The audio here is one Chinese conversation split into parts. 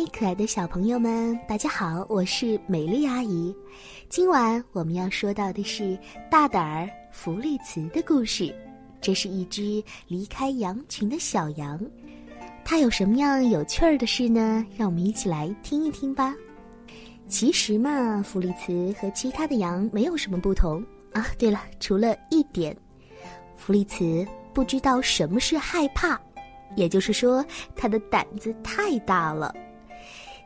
嗨，可爱的小朋友们，大家好，我是美丽阿姨。今晚我们要说到的是大胆儿弗利茨的故事。这是一只离开羊群的小羊，它有什么样有趣儿的事呢？让我们一起来听一听吧。其实嘛，弗利茨和其他的羊没有什么不同啊。对了，除了一点，弗利茨不知道什么是害怕。也就是说，他的胆子太大了，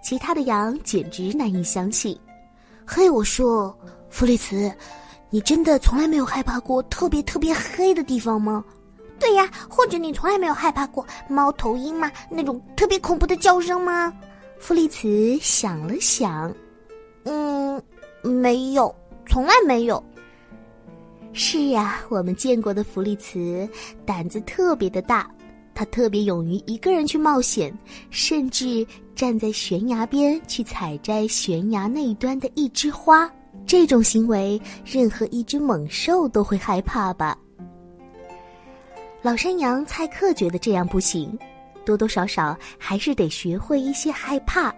其他的羊简直难以相信。嘿，我说，弗里茨，你真的从来没有害怕过特别特别黑的地方吗？对呀，或者你从来没有害怕过猫头鹰吗？那种特别恐怖的叫声吗？弗里茨想了想，嗯，没有，从来没有。是呀，我们见过的弗利茨胆子特别的大。他特别勇于一个人去冒险，甚至站在悬崖边去采摘悬崖那端的一枝花。这种行为，任何一只猛兽都会害怕吧？老山羊蔡克觉得这样不行，多多少少还是得学会一些害怕，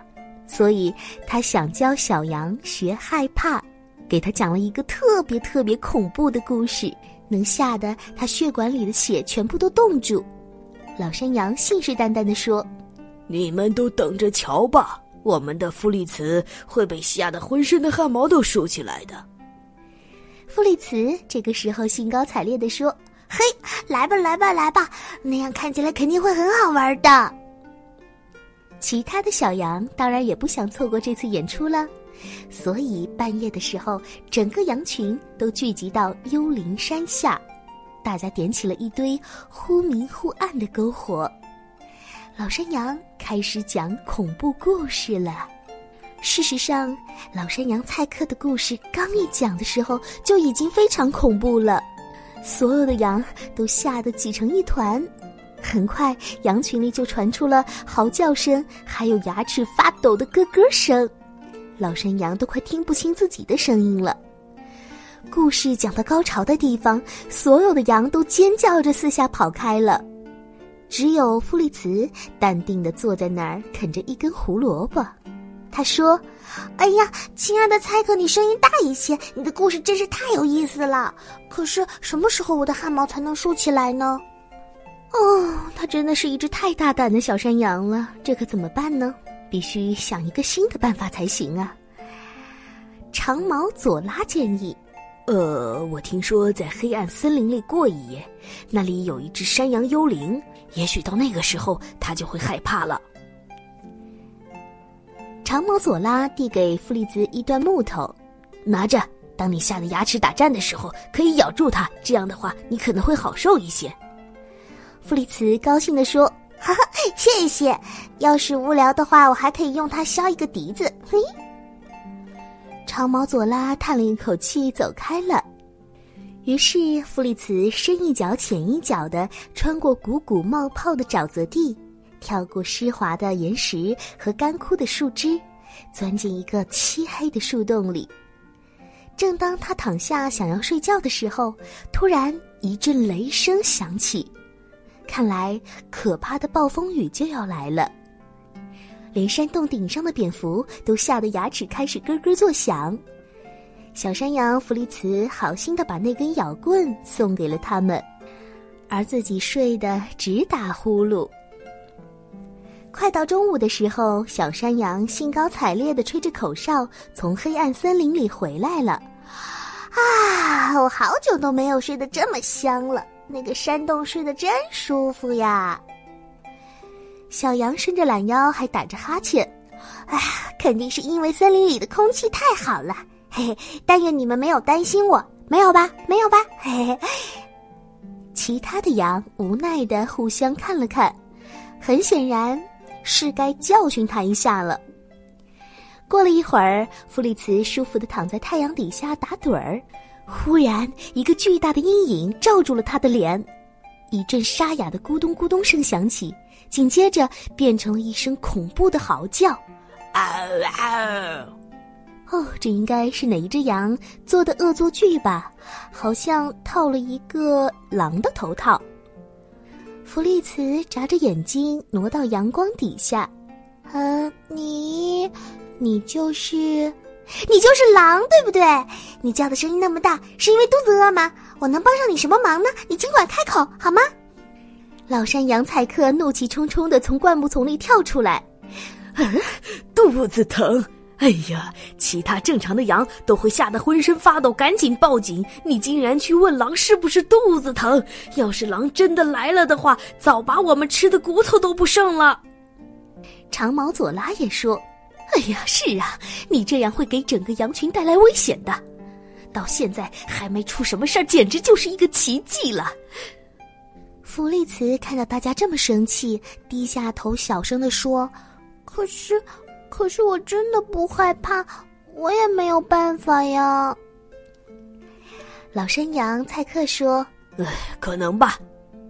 所以他想教小羊学害怕，给他讲了一个特别特别恐怖的故事，能吓得他血管里的血全部都冻住。老山羊信誓旦旦地说：“你们都等着瞧吧，我们的弗利茨会被吓得浑身的汗毛都竖起来的。”弗利茨这个时候兴高采烈地说：“嘿，来吧，来吧，来吧，那样看起来肯定会很好玩的。”其他的小羊当然也不想错过这次演出了，所以半夜的时候，整个羊群都聚集到幽灵山下。大家点起了一堆忽明忽暗的篝火，老山羊开始讲恐怖故事了。事实上，老山羊蔡克的故事刚一讲的时候就已经非常恐怖了，所有的羊都吓得挤成一团。很快，羊群里就传出了嚎叫声，还有牙齿发抖的咯咯声，老山羊都快听不清自己的声音了。故事讲到高潮的地方，所有的羊都尖叫着四下跑开了，只有弗利茨淡定地坐在那儿啃着一根胡萝卜。他说：“哎呀，亲爱的蔡克，你声音大一些，你的故事真是太有意思了。可是什么时候我的汗毛才能竖起来呢？”哦，他真的是一只太大胆的小山羊了，这可怎么办呢？必须想一个新的办法才行啊！长毛佐拉建议。呃，我听说在黑暗森林里过一夜，那里有一只山羊幽灵，也许到那个时候他就会害怕了。长毛佐拉递给弗利兹一段木头，拿着，当你吓得牙齿打颤的时候，可以咬住它，这样的话你可能会好受一些。弗利茨高兴地说：“哈哈，谢谢！要是无聊的话，我还可以用它削一个笛子。”嘿。长毛佐拉叹了一口气，走开了。于是，弗里茨深一脚浅一脚的穿过汩汩冒泡的沼泽地，跳过湿滑的岩石和干枯的树枝，钻进一个漆黑的树洞里。正当他躺下想要睡觉的时候，突然一阵雷声响起，看来可怕的暴风雨就要来了。连山洞顶上的蝙蝠都吓得牙齿开始咯咯作响，小山羊弗利茨好心的把那根咬棍送给了他们，而自己睡得直打呼噜。快到中午的时候，小山羊兴高采烈的吹着口哨从黑暗森林里回来了。啊，我好久都没有睡得这么香了，那个山洞睡得真舒服呀。小羊伸着懒腰，还打着哈欠。哎呀，肯定是因为森林里的空气太好了。嘿嘿，但愿你们没有担心我，没有吧？没有吧？嘿嘿。其他的羊无奈的互相看了看，很显然是该教训他一下了。过了一会儿，弗里茨舒服的躺在太阳底下打盹儿，忽然一个巨大的阴影罩住了他的脸，一阵沙哑的咕咚咕咚声响起。紧接着变成了一声恐怖的嚎叫，嗷嗷！哦，这应该是哪一只羊做的恶作剧吧？好像套了一个狼的头套。弗利茨眨着眼睛挪到阳光底下，呃，你，你就是，你就是狼，对不对？你叫的声音那么大，是因为肚子饿吗？我能帮上你什么忙呢？你尽管开口，好吗？老山羊蔡克怒气冲冲的从灌木丛里跳出来，嗯，肚子疼。哎呀，其他正常的羊都会吓得浑身发抖，赶紧报警。你竟然去问狼是不是肚子疼？要是狼真的来了的话，早把我们吃的骨头都不剩了。长毛左拉也说：“哎呀，是啊，你这样会给整个羊群带来危险的。到现在还没出什么事儿，简直就是一个奇迹了。”弗利茨看到大家这么生气，低下头小声的说：“可是。”可是我真的不害怕，我也没有办法呀。老山羊蔡克说：“唉，可能吧，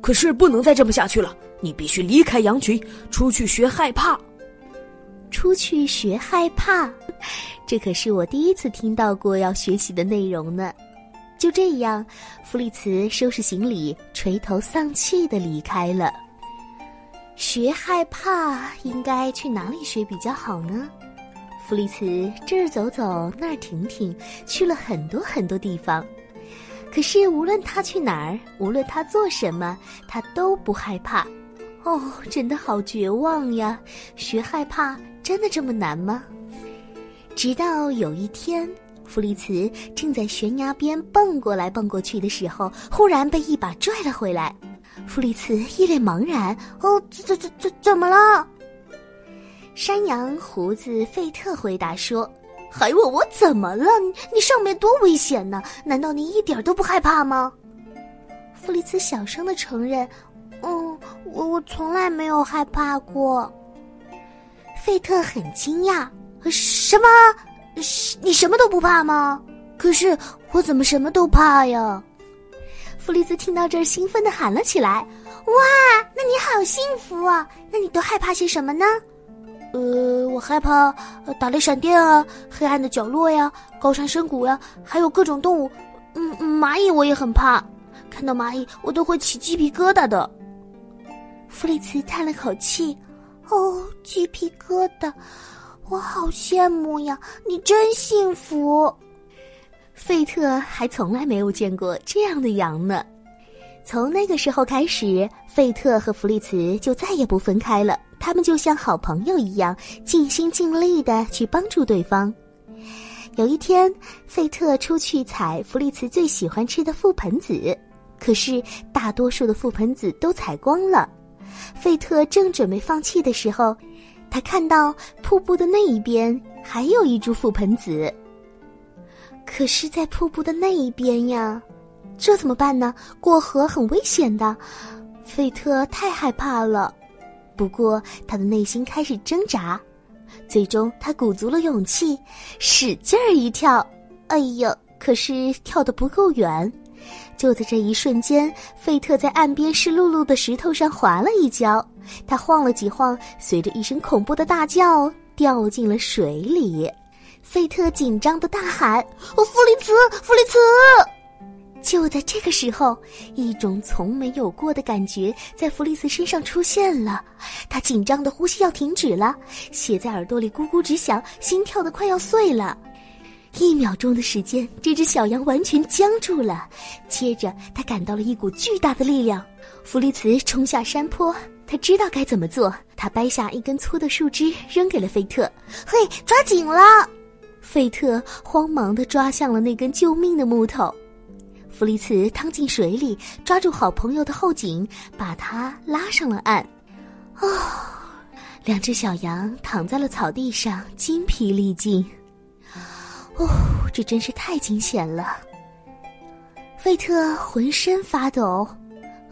可是不能再这么下去了。你必须离开羊群，出去学害怕。出去学害怕，这可是我第一次听到过要学习的内容呢。”就这样，弗里茨收拾行李，垂头丧气的离开了。学害怕应该去哪里学比较好呢？弗利茨这儿走走那儿停停，去了很多很多地方。可是无论他去哪儿，无论他做什么，他都不害怕。哦，真的好绝望呀！学害怕真的这么难吗？直到有一天，弗利茨正在悬崖边蹦过来蹦过去的时候，忽然被一把拽了回来。弗里茨一脸茫然：“哦，怎怎怎怎怎么了？”山羊胡子费特回答说：“还问我怎么了？你上面多危险呢？难道你一点都不害怕吗？”弗里茨小声的承认：“嗯，我我从来没有害怕过。”费特很惊讶：“什么？你什么都不怕吗？可是我怎么什么都怕呀？”弗利兹听到这儿，兴奋的喊了起来：“哇，那你好幸福啊！那你都害怕些什么呢？”“呃，我害怕打雷闪电啊，黑暗的角落呀，高山深谷呀，还有各种动物。嗯，蚂蚁我也很怕，看到蚂蚁我都会起鸡皮疙瘩的。”弗利茨叹了口气：“哦，鸡皮疙瘩，我好羡慕呀！你真幸福。”费特还从来没有见过这样的羊呢。从那个时候开始，费特和弗利茨就再也不分开了。他们就像好朋友一样，尽心尽力的去帮助对方。有一天，费特出去采弗利茨最喜欢吃的覆盆子，可是大多数的覆盆子都采光了。费特正准备放弃的时候，他看到瀑布的那一边还有一株覆盆子。可是，在瀑布的那一边呀，这怎么办呢？过河很危险的，费特太害怕了。不过，他的内心开始挣扎，最终他鼓足了勇气，使劲儿一跳。哎呀，可是跳得不够远。就在这一瞬间，费特在岸边湿漉漉的石头上滑了一跤，他晃了几晃，随着一声恐怖的大叫，掉进了水里。费特紧张的大喊：“哦，弗里茨，弗里茨！”就在这个时候，一种从没有过的感觉在弗里茨身上出现了，他紧张的呼吸要停止了，血在耳朵里咕咕直响，心跳的快要碎了。一秒钟的时间，这只小羊完全僵住了。接着，他感到了一股巨大的力量。弗里茨冲下山坡，他知道该怎么做。他掰下一根粗的树枝，扔给了费特。“嘿，抓紧了！”费特慌忙地抓向了那根救命的木头，弗里茨趟进水里，抓住好朋友的后颈，把他拉上了岸。哦，两只小羊躺在了草地上，精疲力尽。哦，这真是太惊险了。费特浑身发抖。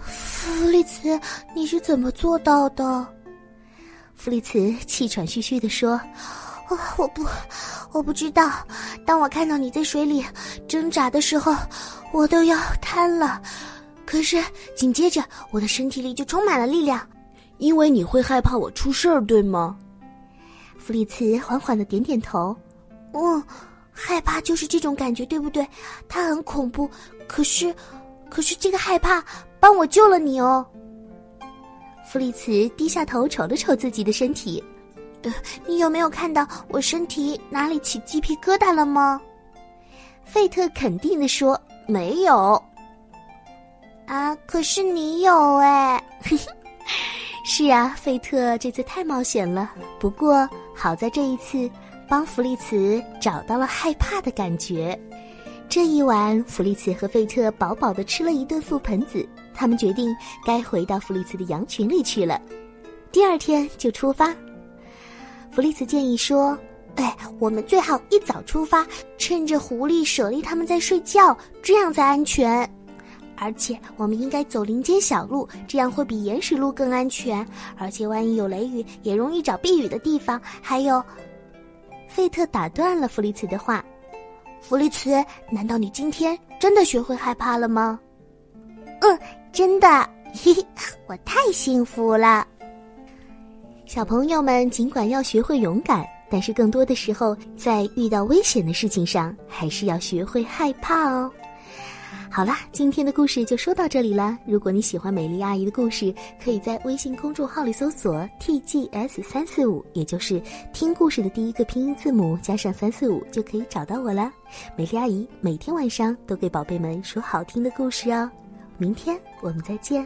弗里茨，你是怎么做到的？弗里茨气喘吁吁地说。哦，我不，我不知道。当我看到你在水里挣扎的时候，我都要瘫了。可是紧接着，我的身体里就充满了力量。因为你会害怕我出事儿，对吗？弗里茨缓缓的点点头。嗯，害怕就是这种感觉，对不对？它很恐怖。可是，可是这个害怕帮我救了你哦。弗里茨低下头瞅了瞅自己的身体。你有没有看到我身体哪里起鸡皮疙瘩了吗？费特肯定的说：“没有。”啊，可是你有哎！是啊，费特这次太冒险了。不过好在这一次帮弗利茨找到了害怕的感觉。这一晚，弗利茨和费特饱饱的吃了一顿覆盆子。他们决定该回到弗利茨的羊群里去了。第二天就出发。弗利茨建议说：“哎，我们最好一早出发，趁着狐狸、舍利他们在睡觉，这样才安全。而且我们应该走林间小路，这样会比岩石路更安全。而且万一有雷雨，也容易找避雨的地方。还有，费特打断了弗利茨的话：“弗利茨，难道你今天真的学会害怕了吗？”“嗯。”真的，嘿嘿，我太幸福了。小朋友们尽管要学会勇敢，但是更多的时候，在遇到危险的事情上，还是要学会害怕哦。好啦，今天的故事就说到这里了。如果你喜欢美丽阿姨的故事，可以在微信公众号里搜索 “tgs 三四五”，也就是听故事的第一个拼音字母加上三四五，就可以找到我了。美丽阿姨每天晚上都给宝贝们说好听的故事哦。明天我们再见。